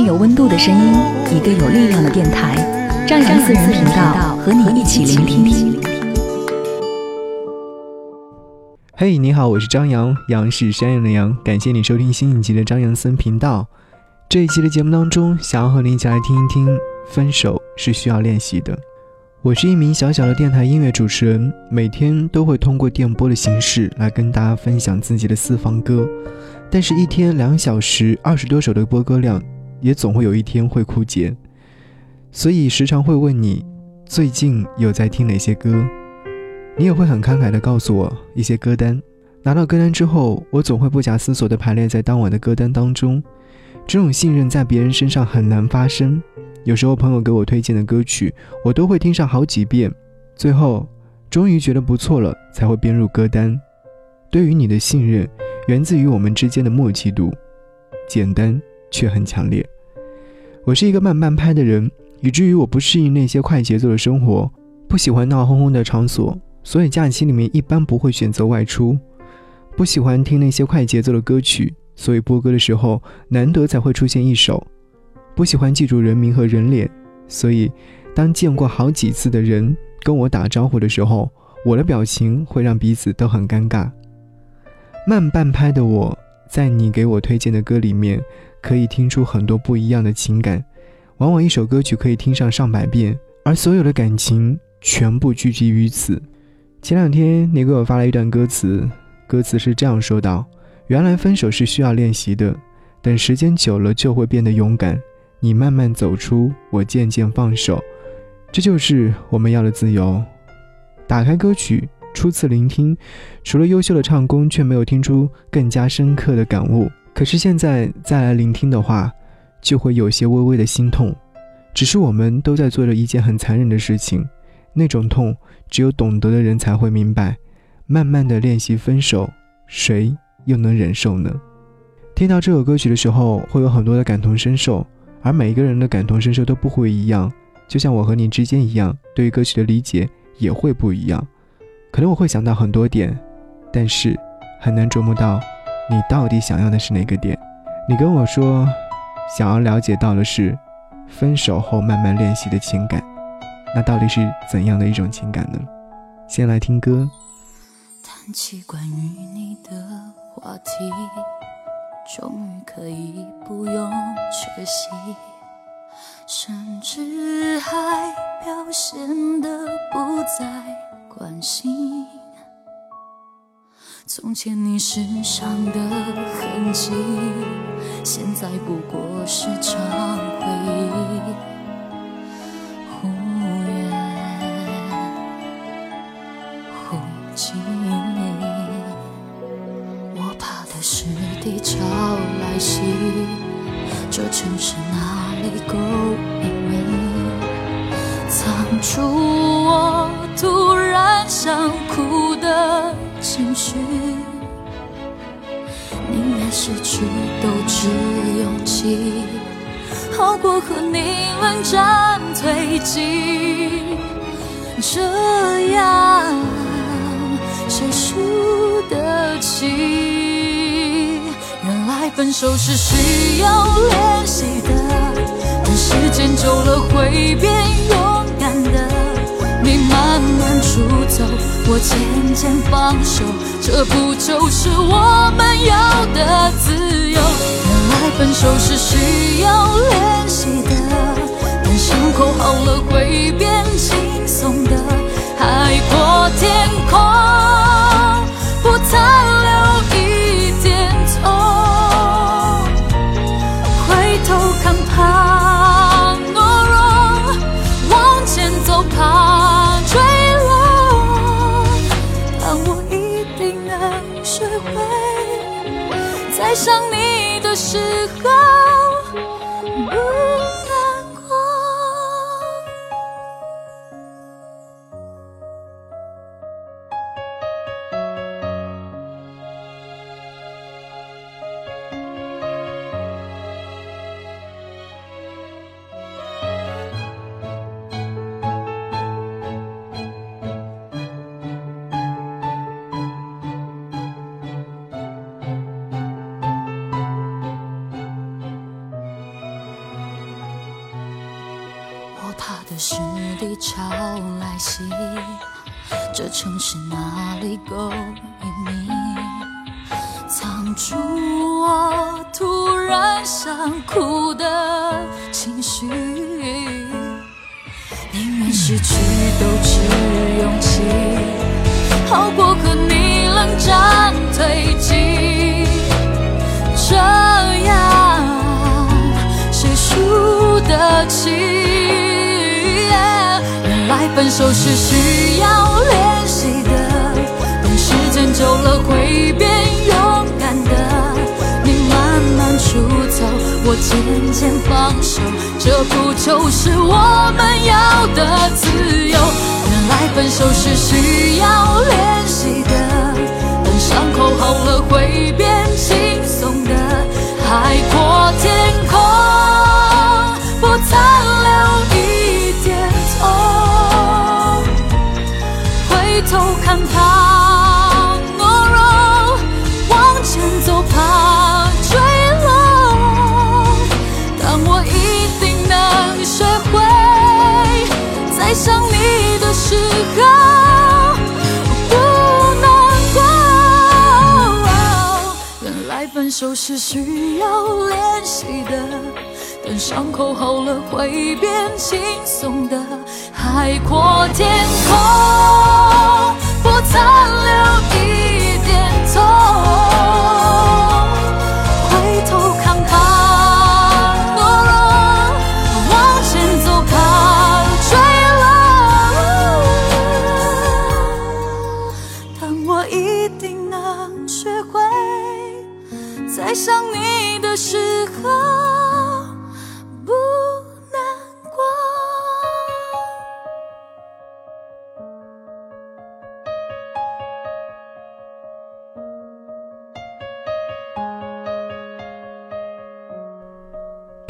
有温度的声音，一个有力量的电台，张扬私人频道和你一起聆听。嘿，你好，我是张扬，杨是山羊的羊，感谢你收听新一集的张扬森频道。这一期的节目当中，想要和你一起来听一听，分手是需要练习的。我是一名小小的电台音乐主持人，每天都会通过电波的形式来跟大家分享自己的私房歌，但是，一天两小时二十多首的播歌量。也总会有一天会枯竭，所以时常会问你最近有在听哪些歌，你也会很慷慨的告诉我一些歌单。拿到歌单之后，我总会不假思索的排列在当晚的歌单当中。这种信任在别人身上很难发生。有时候朋友给我推荐的歌曲，我都会听上好几遍，最后终于觉得不错了，才会编入歌单。对于你的信任，源自于我们之间的默契度，简单。却很强烈。我是一个慢半拍的人，以至于我不适应那些快节奏的生活，不喜欢闹哄哄的场所，所以假期里面一般不会选择外出。不喜欢听那些快节奏的歌曲，所以播歌的时候难得才会出现一首。不喜欢记住人名和人脸，所以当见过好几次的人跟我打招呼的时候，我的表情会让彼此都很尴尬。慢半拍的我，在你给我推荐的歌里面。可以听出很多不一样的情感，往往一首歌曲可以听上上百遍，而所有的感情全部聚集于此。前两天你给我发了一段歌词，歌词是这样说道：“原来分手是需要练习的，等时间久了就会变得勇敢。你慢慢走出，我渐渐放手，这就是我们要的自由。”打开歌曲，初次聆听，除了优秀的唱功，却没有听出更加深刻的感悟。可是现在再来聆听的话，就会有些微微的心痛。只是我们都在做着一件很残忍的事情，那种痛只有懂得的人才会明白。慢慢的练习分手，谁又能忍受呢？听到这首歌曲的时候，会有很多的感同身受，而每一个人的感同身受都不会一样。就像我和你之间一样，对于歌曲的理解也会不一样。可能我会想到很多点，但是很难琢磨到。你到底想要的是哪个点？你跟我说，想要了解到的是分手后慢慢练习的情感，那到底是怎样的一种情感呢？先来听歌。谈起关于你的话题，终于可以不用缺席，甚至还表现得不再关心。从前你身上的痕迹，现在不过是场回忆。好过和你冷战推进。这样谁输得起？原来分手是需要练习的，等时间久了会变勇敢的。你慢慢出走，我渐渐放手，这不就是我们要的自由？分手是需要练习的，但伤口好了会变轻松的，海阔天空，不再。时候。潮来袭，这城市哪里够隐秘，藏住我突然想哭的情绪。宁愿失去都持勇气，好过和你冷战推进。这样谁输得起？分手是需要练习的，等时间久了会变勇敢的。你慢慢出走，我渐渐放手，这不就是我们要的自由？原来分手是需要练习的，等伤口好了会变轻松的。海阔天空，不曾头看怕懦弱，往前走怕坠落。但我一定能学会，在想你的时候不难过。原来分手是需要练习的，等伤口好了会变轻松的。海阔天空，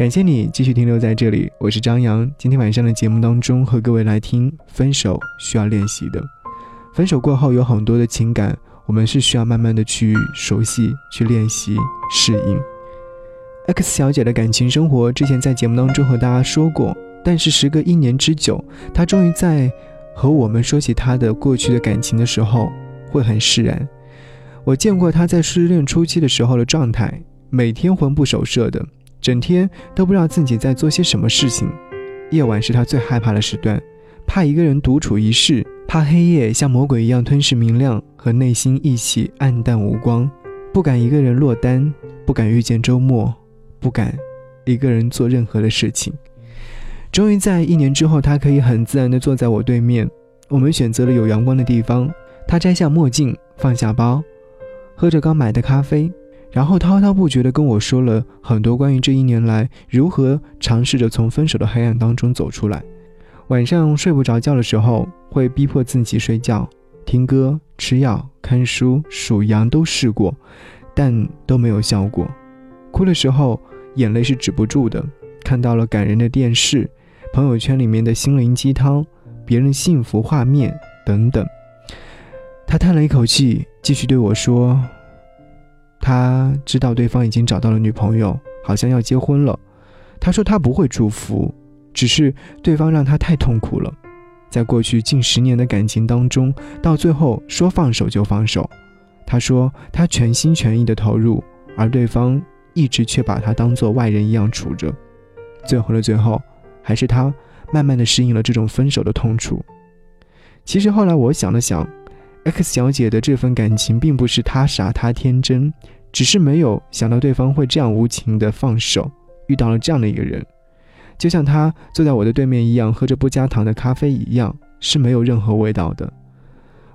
感谢你继续停留在这里，我是张扬。今天晚上的节目当中，和各位来听分手需要练习的。分手过后有很多的情感，我们是需要慢慢的去熟悉、去练习、适应。X 小姐的感情生活之前在节目当中和大家说过，但是时隔一年之久，她终于在和我们说起她的过去的感情的时候，会很释然。我见过她在失恋初期的时候的状态，每天魂不守舍的。整天都不知道自己在做些什么事情。夜晚是他最害怕的时段，怕一个人独处一室，怕黑夜像魔鬼一样吞噬明亮和内心一起暗淡无光，不敢一个人落单，不敢遇见周末，不敢一个人做任何的事情。终于在一年之后，他可以很自然地坐在我对面。我们选择了有阳光的地方，他摘下墨镜，放下包，喝着刚买的咖啡。然后滔滔不绝地跟我说了很多关于这一年来如何尝试着从分手的黑暗当中走出来。晚上睡不着觉的时候，会逼迫自己睡觉，听歌、吃药、看书、数羊都试过，但都没有效果。哭的时候，眼泪是止不住的。看到了感人的电视、朋友圈里面的心灵鸡汤、别人幸福画面等等，他叹了一口气，继续对我说。他知道对方已经找到了女朋友，好像要结婚了。他说他不会祝福，只是对方让他太痛苦了。在过去近十年的感情当中，到最后说放手就放手。他说他全心全意的投入，而对方一直却把他当做外人一样处着。最后的最后，还是他慢慢的适应了这种分手的痛楚。其实后来我想了想。X 小姐的这份感情并不是她傻，她天真，只是没有想到对方会这样无情的放手，遇到了这样的一个人，就像她坐在我的对面一样，喝着不加糖的咖啡一样，是没有任何味道的。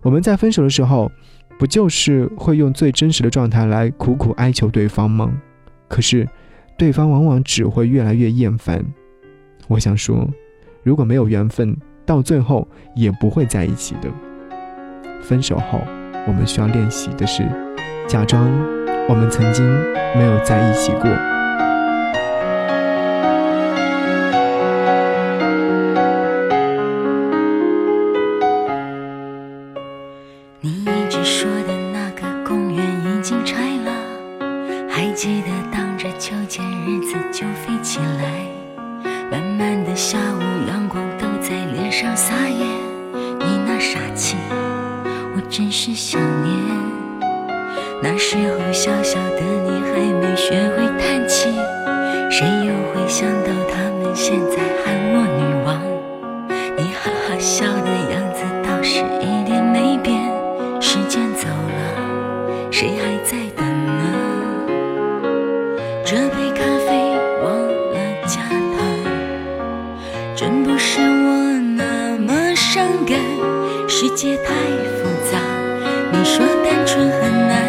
我们在分手的时候，不就是会用最真实的状态来苦苦哀求对方吗？可是，对方往往只会越来越厌烦。我想说，如果没有缘分，到最后也不会在一起的。分手后，我们需要练习的是假装我们曾经没有在一起过。世界太复杂。你说单纯很难，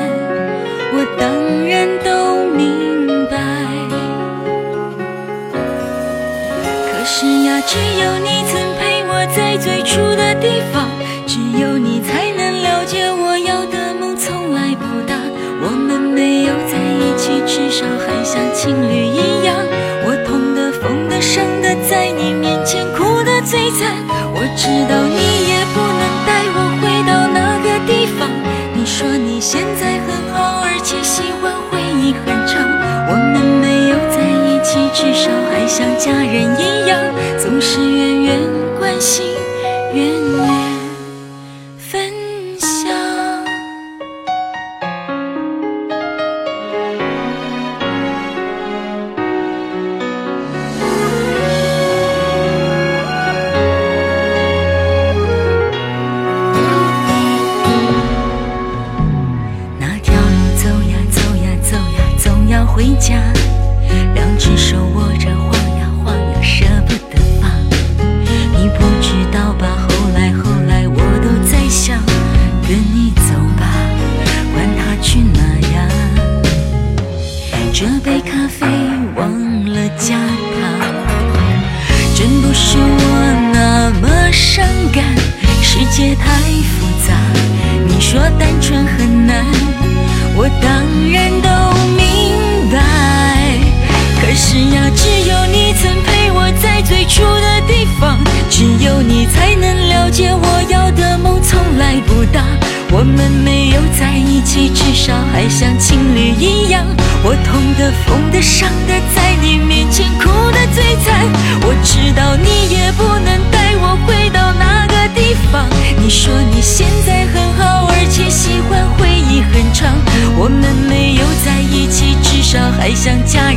我当然都明白。可是呀，只有你曾陪我在最初的地方，只有你才能了解我要的梦从来不大。我们没有在一起，至少还像情侣一样。像家人一样，总是远远关心，远远分享。那条路走呀走呀走呀，总要回家。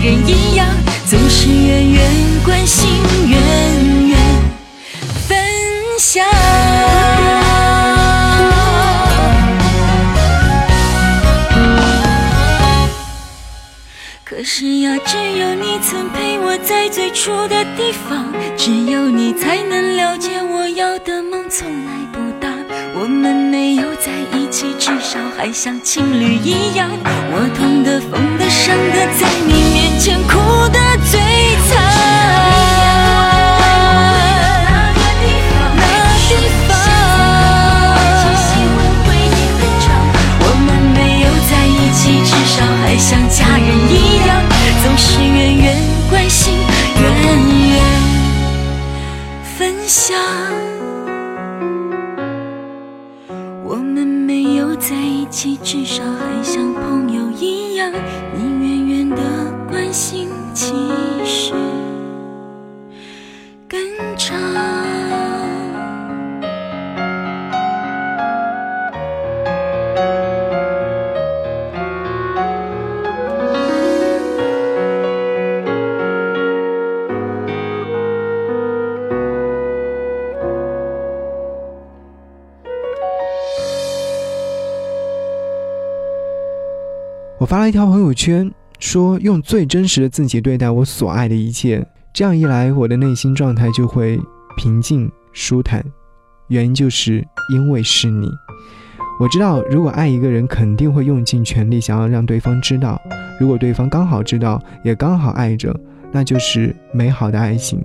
人一样，总是远远关心，远远分享。可是呀，只有你曾陪我在最初的地方，只有你才能了解我要的梦从来不大。我们没有在一起，至少还像情侣一样。我痛的、疯的、伤的，在你前哭得最惨。那地方我们没有在一起，至少还像家人一样，总是远远关心，远远分享。我们没有在一起，至少还像朋友一样，你关心，其实更长。我发了一条朋友圈，说用最真实的自己对待我所爱的一切，这样一来，我的内心状态就会平静舒坦。原因就是因为是你。我知道，如果爱一个人，肯定会用尽全力想要让对方知道。如果对方刚好知道，也刚好爱着，那就是美好的爱情。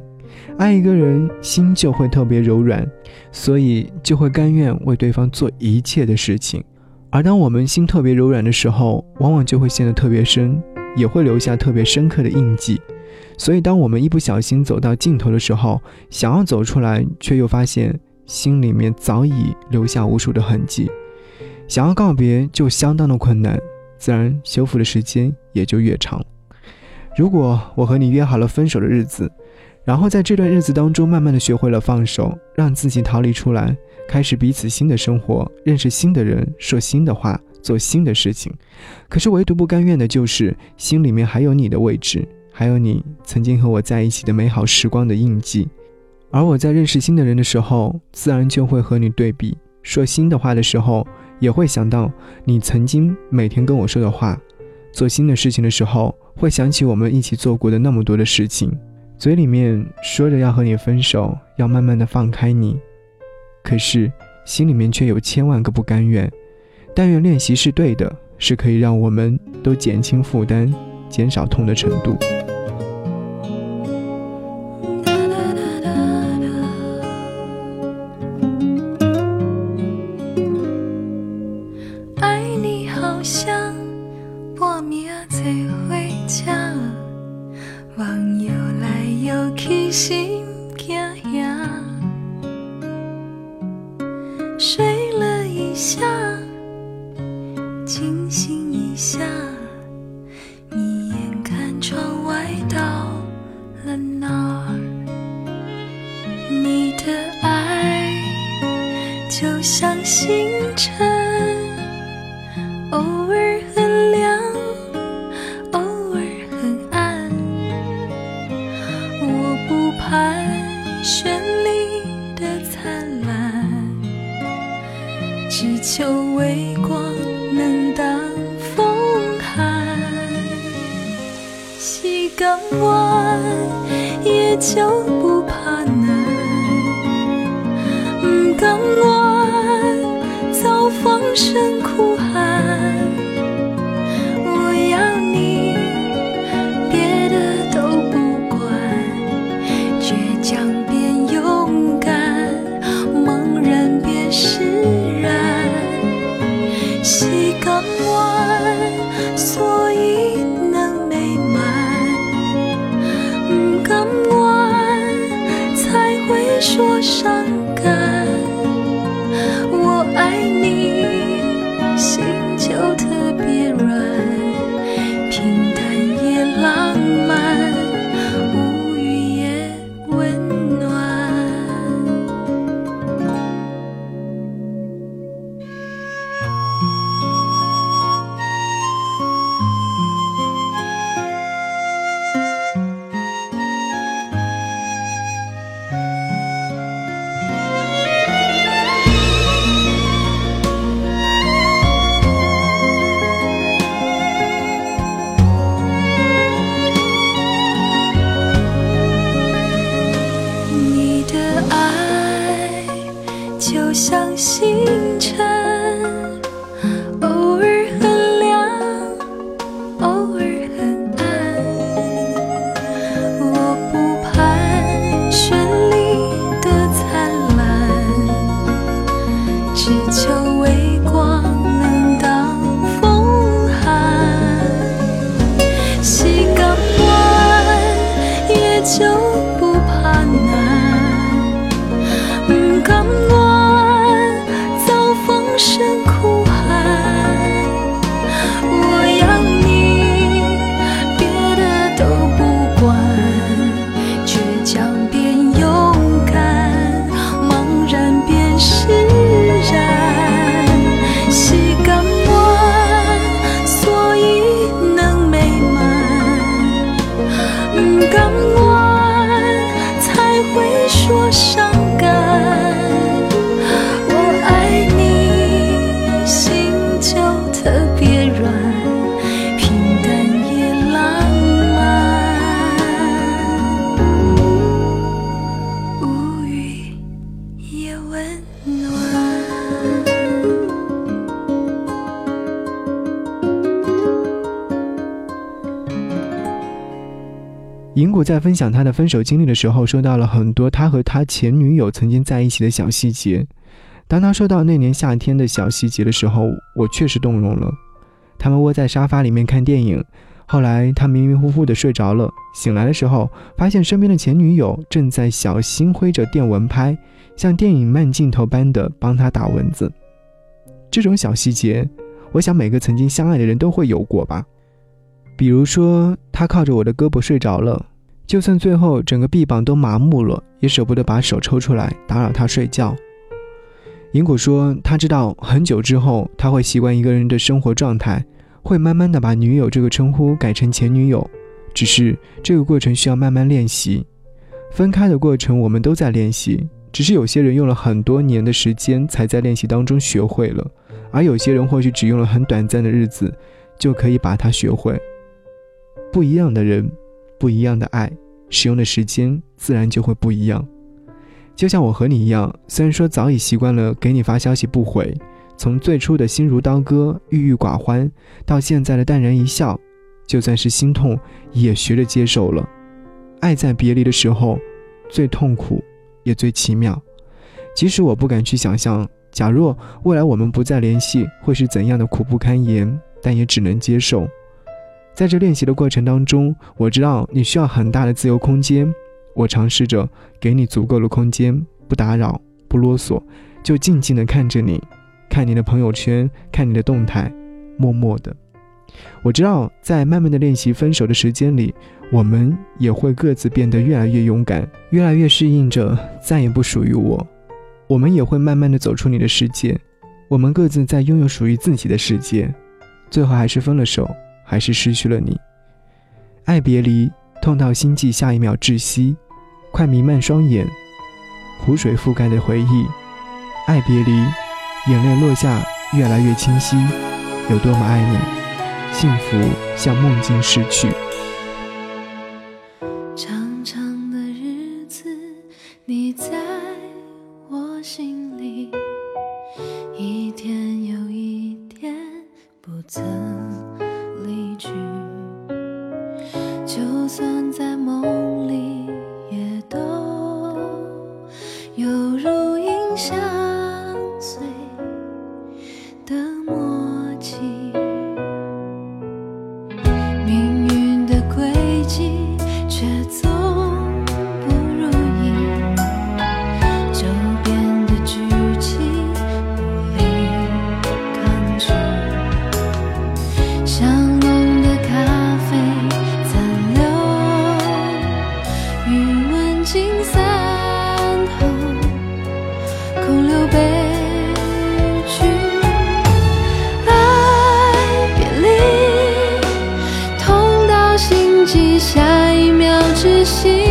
爱一个人，心就会特别柔软，所以就会甘愿为对方做一切的事情。而当我们心特别柔软的时候，往往就会陷得特别深，也会留下特别深刻的印记。所以，当我们一不小心走到尽头的时候，想要走出来，却又发现心里面早已留下无数的痕迹。想要告别就相当的困难，自然修复的时间也就越长。如果我和你约好了分手的日子，然后在这段日子当中，慢慢的学会了放手，让自己逃离出来，开始彼此新的生活，认识新的人，说新的话，做新的事情。可是唯独不甘愿的就是心里面还有你的位置，还有你曾经和我在一起的美好时光的印记。而我在认识新的人的时候，自然就会和你对比，说新的话的时候，也会想到你曾经每天跟我说的话；做新的事情的时候，会想起我们一起做过的那么多的事情。嘴里面说着要和你分手，要慢慢的放开你，可是心里面却有千万个不甘愿。但愿练习是对的，是可以让我们都减轻负担、减少痛的程度。港湾也就不怕难，不敢愿早放生苦。在分享他的分手经历的时候，说到了很多他和他前女友曾经在一起的小细节。当他说到那年夏天的小细节的时候，我确实动容了。他们窝在沙发里面看电影，后来他迷迷糊糊的睡着了，醒来的时候发现身边的前女友正在小心挥着电蚊拍，像电影慢镜头般的帮他打蚊子。这种小细节，我想每个曾经相爱的人都会有过吧。比如说，他靠着我的胳膊睡着了，就算最后整个臂膀都麻木了，也舍不得把手抽出来打扰他睡觉。银谷说，他知道很久之后他会习惯一个人的生活状态，会慢慢的把女友这个称呼改成前女友，只是这个过程需要慢慢练习。分开的过程我们都在练习，只是有些人用了很多年的时间才在练习当中学会了，而有些人或许只用了很短暂的日子就可以把它学会。不一样的人，不一样的爱。使用的时间自然就会不一样，就像我和你一样，虽然说早已习惯了给你发消息不回，从最初的心如刀割、郁郁寡欢，到现在的淡然一笑，就算是心痛，也学着接受了。爱在别离的时候，最痛苦，也最奇妙。即使我不敢去想象，假若未来我们不再联系，会是怎样的苦不堪言，但也只能接受。在这练习的过程当中，我知道你需要很大的自由空间。我尝试着给你足够的空间，不打扰，不啰嗦，就静静的看着你，看你的朋友圈，看你的动态，默默的。我知道，在慢慢的练习分手的时间里，我们也会各自变得越来越勇敢，越来越适应着再也不属于我。我们也会慢慢的走出你的世界，我们各自在拥有属于自己的世界，最后还是分了手。还是失去了你，爱别离，痛到心悸，下一秒窒息，快弥漫双眼，湖水覆盖的回忆，爱别离，眼泪落下，越来越清晰，有多么爱你，幸福像梦境逝去。下一秒窒息，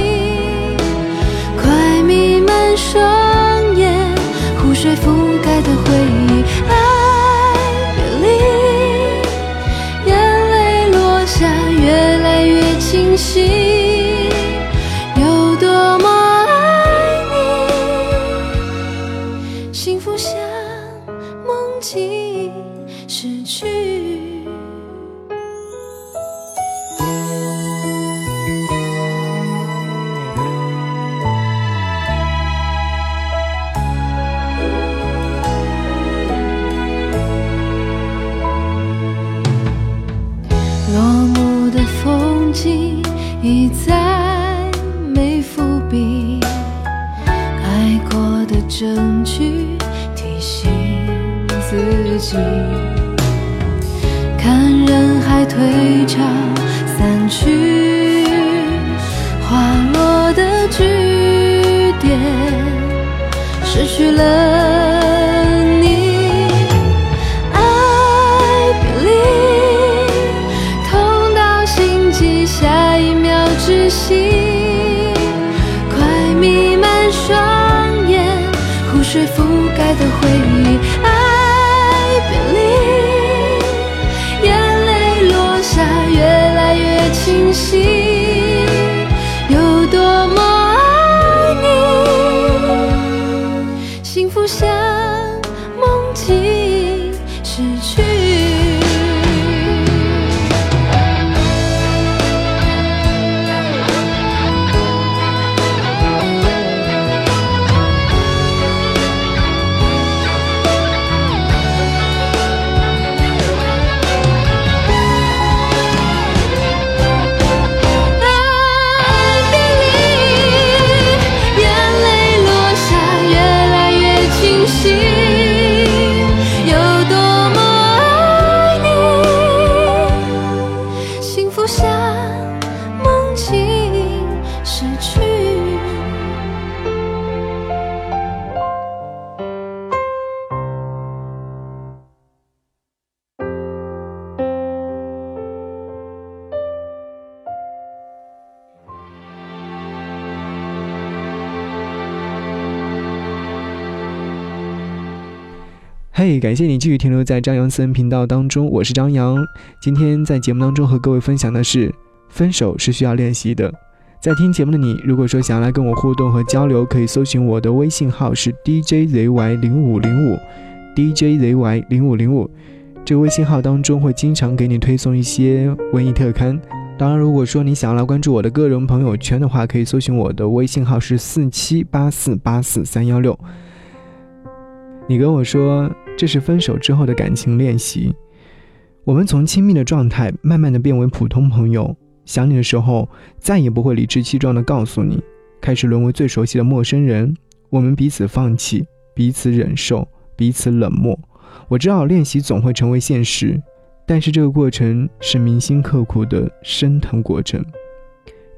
失去了嘿，感谢你继续停留在张扬私人频道当中，我是张扬。今天在节目当中和各位分享的是，分手是需要练习的。在听节目的你，如果说想要来跟我互动和交流，可以搜寻我的微信号是 DJZY 零五零五，DJZY 零五零五。这个微信号当中会经常给你推送一些文艺特刊。当然，如果说你想要来关注我的个人朋友圈的话，可以搜寻我的微信号是四七八四八四三幺六。你跟我说这是分手之后的感情练习，我们从亲密的状态慢慢的变为普通朋友。想你的时候，再也不会理直气壮的告诉你，开始沦为最熟悉的陌生人。我们彼此放弃，彼此忍受，彼此冷漠。我知道练习总会成为现实，但是这个过程是铭心刻骨的升腾过程。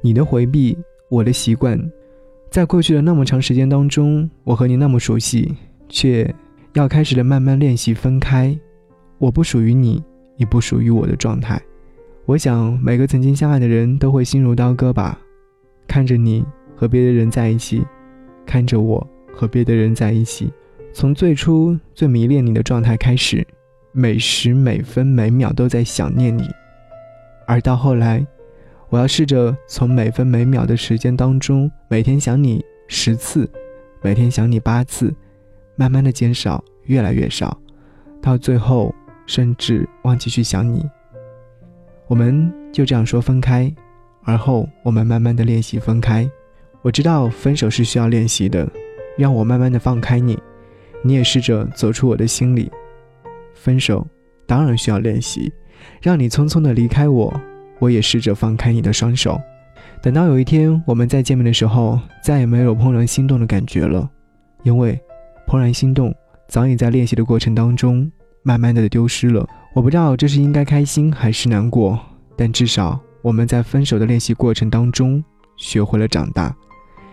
你的回避，我的习惯，在过去的那么长时间当中，我和你那么熟悉，却要开始了慢慢练习分开。我不属于你，你不属于我的状态。我想，每个曾经相爱的人都会心如刀割吧。看着你和别的人在一起，看着我和别的人在一起，从最初最迷恋你的状态开始，每时每分每秒都在想念你，而到后来，我要试着从每分每秒的时间当中，每天想你十次，每天想你八次，慢慢的减少，越来越少，到最后甚至忘记去想你。我们就这样说分开，而后我们慢慢的练习分开。我知道分手是需要练习的，让我慢慢的放开你，你也试着走出我的心里。分手当然需要练习，让你匆匆的离开我，我也试着放开你的双手。等到有一天我们再见面的时候，再也没有怦然心动的感觉了，因为怦然心动早已在练习的过程当中慢慢的丢失了。我不知道这是应该开心还是难过，但至少我们在分手的练习过程当中学会了长大。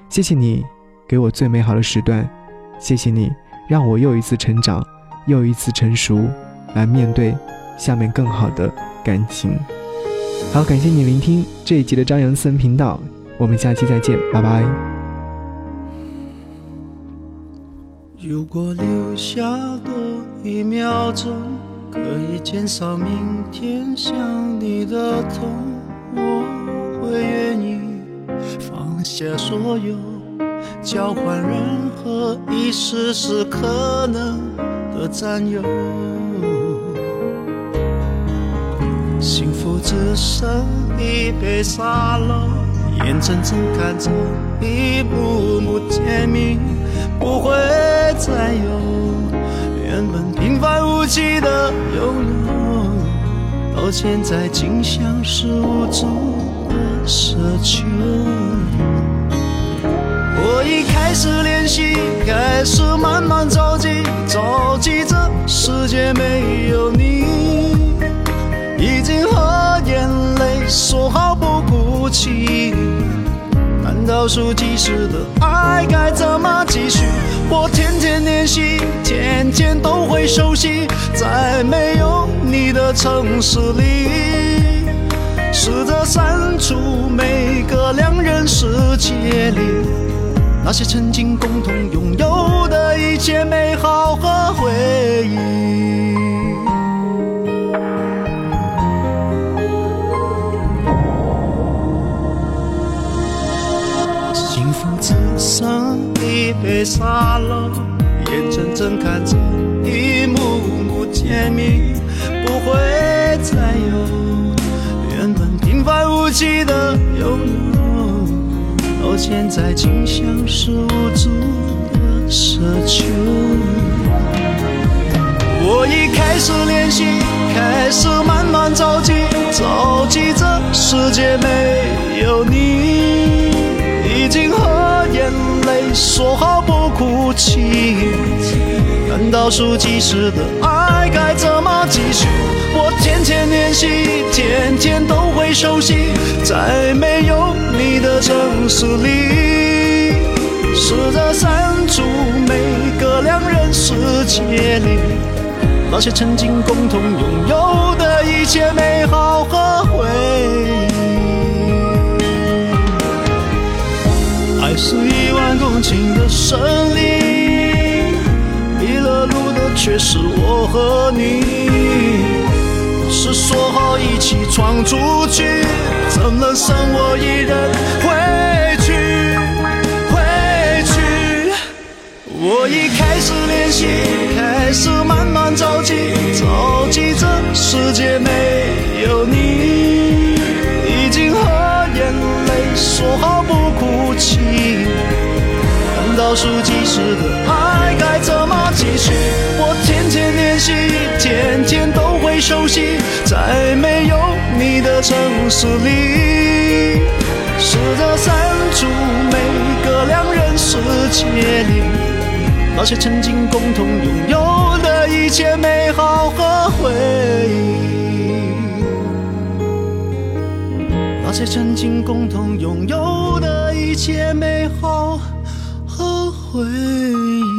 谢谢你给我最美好的时段，谢谢你让我又一次成长，又一次成熟，来面对下面更好的感情。好，感谢你聆听这一集的张扬私人频道，我们下期再见，拜拜。如果留下多一秒钟。可以减少明天想你的痛，我会愿意放下所有，交换任何一丝丝可能的占有。幸福只剩一杯沙漏，眼睁睁看着一幕幕甜蜜不会再有。原本平凡无奇的拥有，到现在竟像是无助的奢求。我已开始练习，开始慢慢着急，着急这世界没有你，已经和眼泪说好不哭泣。倒数计时的爱该怎继续？我天天练习，天天都会熟悉，在没有你的城市里，试着删除每个两人世界里那些曾经共同拥有的一切美好和回忆。一杯沙漏，眼睁睁看着一幕幕甜蜜不会再有。原本平凡无奇的拥有，到现在竟像是无助的奢求。我已开始练习，开始慢慢着急，着急这世界没有你，已经和眼泪。说好不哭泣，难道数计时的爱该怎么继续？我天天练习，天天都会熟悉，在没有你的城市里，试着删除每个两人世界里那些曾经共同拥有的一切美好和回忆。爱是一万公顷的森林，迷了路。的却是我和你。是说好一起闯出去，怎能剩我一人回去？回去。我已开始练习，开始慢慢着急，着急这世界没有你，已经和眼泪说好不哭泣。倒数计时的爱该怎么继续？我天天练习，天天都会熟悉，在没有你的城市里，试着删除每个两人世界里那些曾经共同拥有的一切美好和回忆，那些曾经共同拥有的一切美好。和回忆。